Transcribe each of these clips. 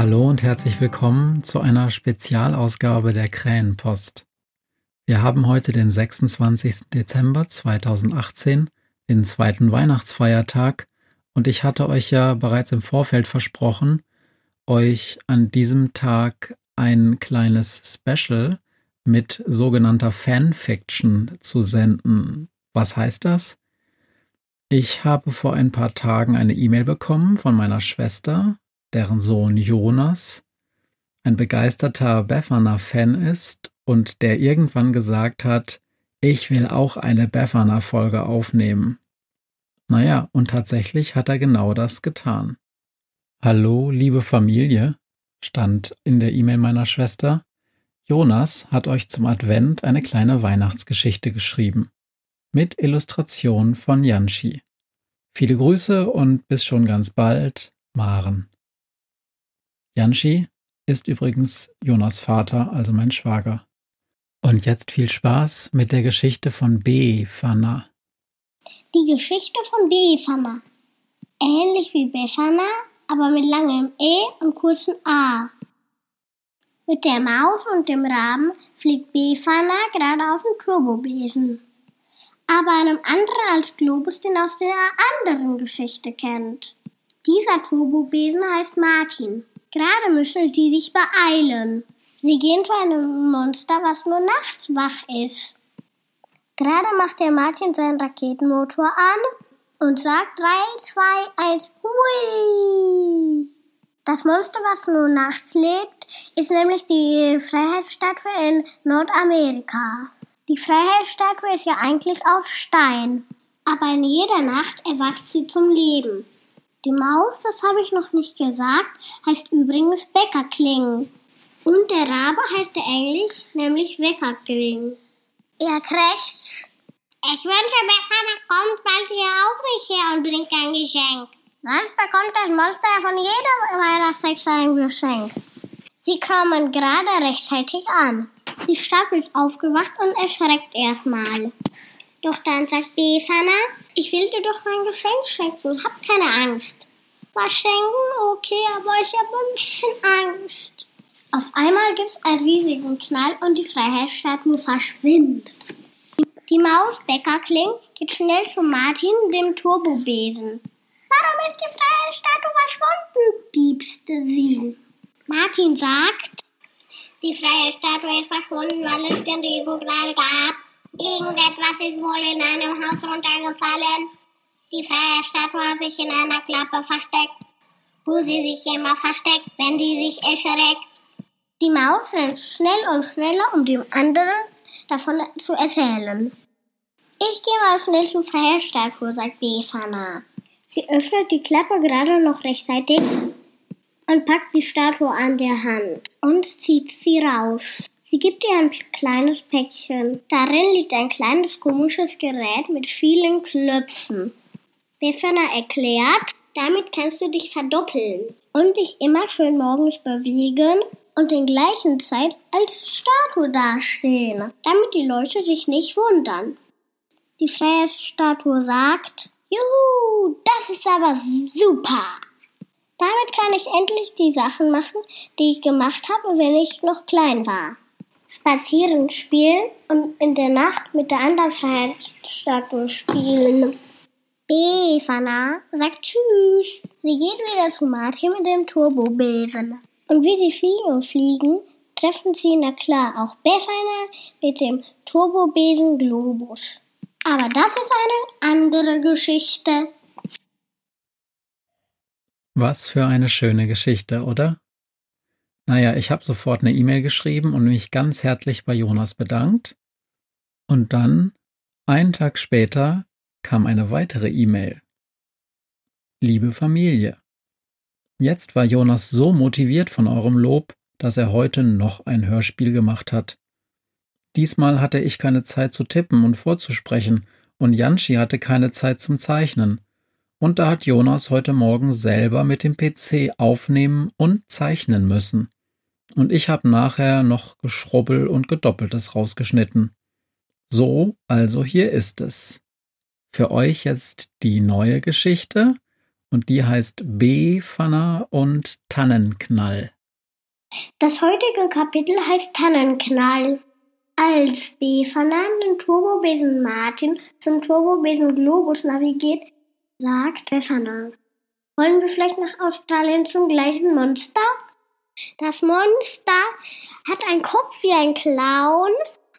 Hallo und herzlich willkommen zu einer Spezialausgabe der Krähenpost. Wir haben heute den 26. Dezember 2018, den zweiten Weihnachtsfeiertag, und ich hatte euch ja bereits im Vorfeld versprochen, euch an diesem Tag ein kleines Special mit sogenannter Fanfiction zu senden. Was heißt das? Ich habe vor ein paar Tagen eine E-Mail bekommen von meiner Schwester, deren Sohn Jonas ein begeisterter Befana-Fan ist und der irgendwann gesagt hat, ich will auch eine Befana-Folge aufnehmen. Naja, und tatsächlich hat er genau das getan. Hallo, liebe Familie, stand in der E-Mail meiner Schwester. Jonas hat euch zum Advent eine kleine Weihnachtsgeschichte geschrieben. Mit Illustration von Yanschi. Viele Grüße und bis schon ganz bald, Maren. Janschi ist übrigens Jonas Vater, also mein Schwager. Und jetzt viel Spaß mit der Geschichte von Befana. Die Geschichte von Befana. Ähnlich wie Befana, aber mit langem E und kurzem A. Mit der Maus und dem Raben fliegt Befana gerade auf dem Turbobesen. Aber einem anderen als Globus, den aus der anderen Geschichte kennt. Dieser Turbobesen heißt Martin. Gerade müssen sie sich beeilen. Sie gehen zu einem Monster, was nur nachts wach ist. Gerade macht der Martin seinen Raketenmotor an und sagt 3, 2, 1, hui! Das Monster, was nur nachts lebt, ist nämlich die Freiheitsstatue in Nordamerika. Die Freiheitsstatue ist ja eigentlich aus Stein, aber in jeder Nacht erwacht sie zum Leben. Die Maus, das habe ich noch nicht gesagt, heißt übrigens Bäckerkling. Und der Rabe heißt der Englisch nämlich Weckerkling. Er krächzt. Ich wünsche, Befana kommt bald hier auch nicht her und bringt ein Geschenk. Sonst bekommt das Monster von jeder Weihnachtshexe ein Geschenk. Sie kommen gerade rechtzeitig an. Die Stadt ist aufgewacht und erschreckt erstmal. Doch dann sagt Befana, ich will dir doch mein Geschenk schenken, hab keine Angst. Was schenken? Okay, aber ich habe ein bisschen Angst. Auf einmal gibt es einen riesigen Knall und die Freiheitsstatue verschwindet. Die Maus Bäckerkling geht schnell zu Martin, dem Turbobesen. Warum ist die Freiheitsstatue verschwunden? piepste sie. Martin sagt, die Freiheitsstatue ist verschwunden, weil es den Riesenknall gab. Irgendetwas ist wohl in einem Haus runtergefallen. Die Freiheitsstatue hat sich in einer Klappe versteckt, wo sie sich immer versteckt, wenn sie sich erschreckt. Die Maus rennt schnell und schneller, um dem anderen davon zu erzählen. Ich gehe mal schnell zur Freiheitsstatue, sagt Befana. Sie öffnet die Klappe gerade noch rechtzeitig und packt die Statue an der Hand und zieht sie raus. Sie gibt ihr ein kleines Päckchen. Darin liegt ein kleines komisches Gerät mit vielen Knöpfen. Befana erklärt, damit kannst du dich verdoppeln und dich immer schön morgens bewegen und in gleichen Zeit als Statue dastehen, damit die Leute sich nicht wundern. Die Freiheitsstatue sagt, Juhu, das ist aber super. Damit kann ich endlich die Sachen machen, die ich gemacht habe, wenn ich noch klein war. Spazieren spielen und in der Nacht mit der anderen Freiheitsstatue spielen. Befana sagt Tschüss. Sie geht wieder zu Martin mit dem Turbobesen. Und wie sie fliegen und fliegen, treffen sie, na klar, auch Befana mit dem Turbobesen Globus. Aber das ist eine andere Geschichte. Was für eine schöne Geschichte, oder? Naja, ich habe sofort eine E-Mail geschrieben und mich ganz herzlich bei Jonas bedankt. Und dann, einen Tag später, kam eine weitere E-Mail. Liebe Familie, jetzt war Jonas so motiviert von eurem Lob, dass er heute noch ein Hörspiel gemacht hat. Diesmal hatte ich keine Zeit zu tippen und vorzusprechen, und Janschi hatte keine Zeit zum Zeichnen. Und da hat Jonas heute Morgen selber mit dem PC aufnehmen und zeichnen müssen. Und ich habe nachher noch Geschrubbel und Gedoppeltes rausgeschnitten. So, also hier ist es für euch jetzt die neue Geschichte und die heißt B-Fanner und Tannenknall. Das heutige Kapitel heißt Tannenknall. Als B-Fanner den Turbobesen Martin zum Turbobesen Globus navigiert, sagt Befana. Wollen wir vielleicht nach Australien zum gleichen Monster? Das Monster hat einen Kopf wie ein Clown,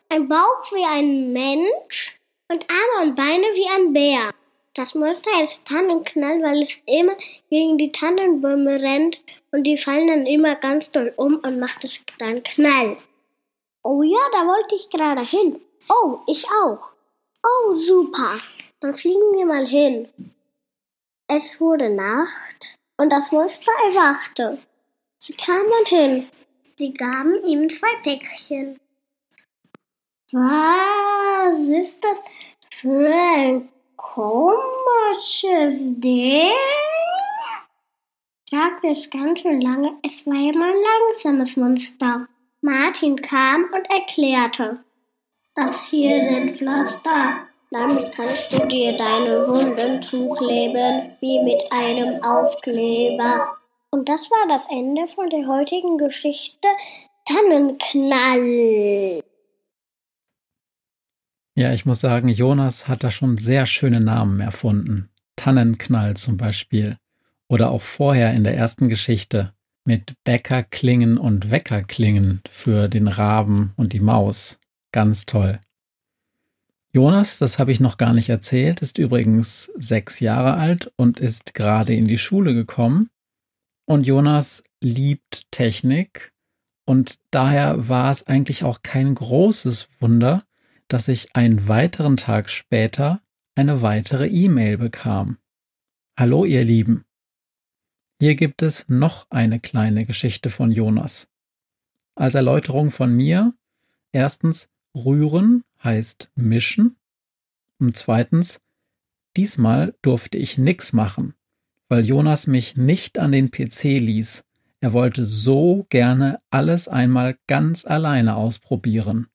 einen Bauch wie ein Mensch und Arme und Beine wie ein Bär. Das Monster ist Tannenknall, weil es immer gegen die Tannenbäume rennt und die fallen dann immer ganz doll um und macht es dann Knall. Oh ja, da wollte ich gerade hin. Oh, ich auch. Oh, super. Dann fliegen wir mal hin. Es wurde Nacht und das Monster erwachte. Sie kamen hin. Sie gaben ihm zwei Päckchen. Was ist das für ein komisches Ding? fragte es ganz schön lange. Es war ja mal ein langsames Monster. Martin kam und erklärte. Das hier sind Pflaster. Damit kannst du dir deine Wunden zukleben, wie mit einem Aufkleber. Und das war das Ende von der heutigen Geschichte Tannenknall. Ja, ich muss sagen, Jonas hat da schon sehr schöne Namen erfunden. Tannenknall zum Beispiel. Oder auch vorher in der ersten Geschichte mit Bäckerklingen und Weckerklingen für den Raben und die Maus. Ganz toll. Jonas, das habe ich noch gar nicht erzählt, ist übrigens sechs Jahre alt und ist gerade in die Schule gekommen. Und Jonas liebt Technik und daher war es eigentlich auch kein großes Wunder, dass ich einen weiteren Tag später eine weitere E-Mail bekam. Hallo ihr Lieben. Hier gibt es noch eine kleine Geschichte von Jonas. Als Erläuterung von mir, erstens, rühren heißt mischen und zweitens, diesmal durfte ich nix machen, weil Jonas mich nicht an den PC ließ. Er wollte so gerne alles einmal ganz alleine ausprobieren.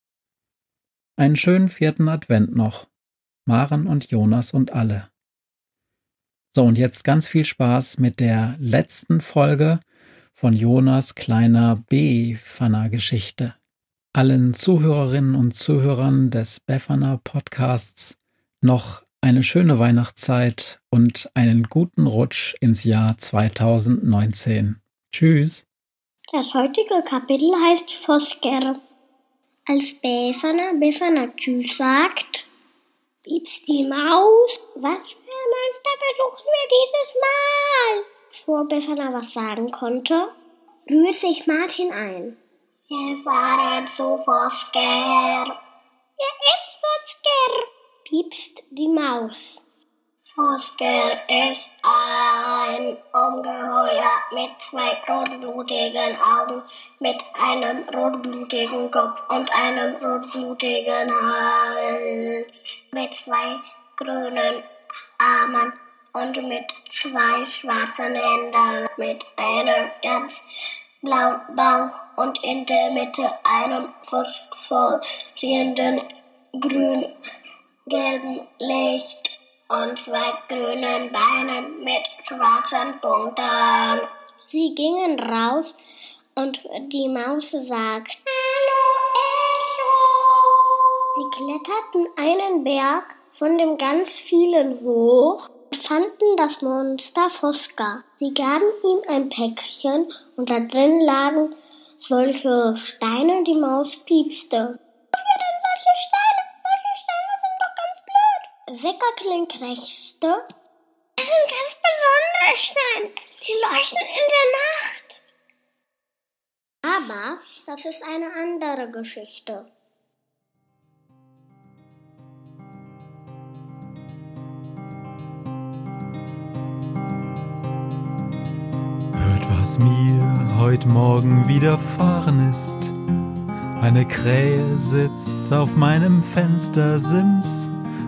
Einen schönen vierten Advent noch. Maren und Jonas und alle. So, und jetzt ganz viel Spaß mit der letzten Folge von Jonas kleiner B-Fanner-Geschichte. Allen Zuhörerinnen und Zuhörern des Befana Podcasts noch eine schöne Weihnachtszeit und einen guten Rutsch ins Jahr 2019. Tschüss. Das heutige Kapitel heißt Fosker. Als Befana Befana Tschüss sagt, piepst die Maus. Was für ein Monster besuchen wir dieses Mal? Bevor Befana was sagen konnte, rührt sich Martin ein. Wir fahren zu Fosker. Ja, ist Fosker, die Maus. Fosker ist ein Ungeheuer mit zwei rotblutigen Augen, mit einem rotblutigen Kopf und einem rotblutigen Hals, mit zwei grünen Armen und mit zwei schwarzen Händen, mit einem ganz blauen Bauch und in der Mitte einem phosphorierenden grün-gelben Licht und zwei grünen Beinen mit schwarzen Punkten. Sie gingen raus und die Maus sagt, Hallo Sie kletterten einen Berg von dem ganz vielen hoch und fanden das Monster Fosca. Sie gaben ihm ein Päckchen und da drin lagen solche Steine, die Maus piepste. Wofür denn solche Steine? Blöd. Weckerkling krächzte. Das sind ganz besondere Steine. Die leuchten in der Nacht. Aber das ist eine andere Geschichte. Hört, was mir heut Morgen widerfahren ist. Eine Krähe sitzt auf meinem Fenstersims